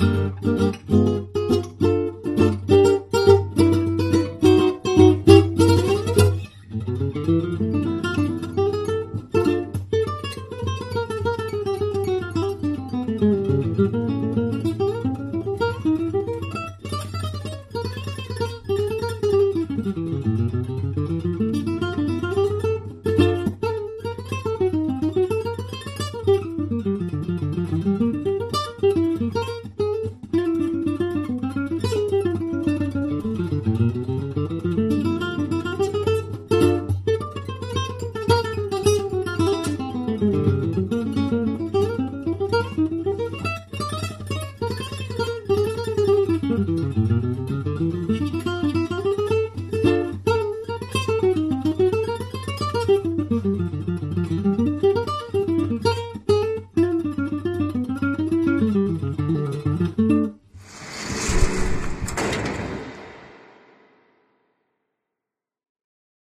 Música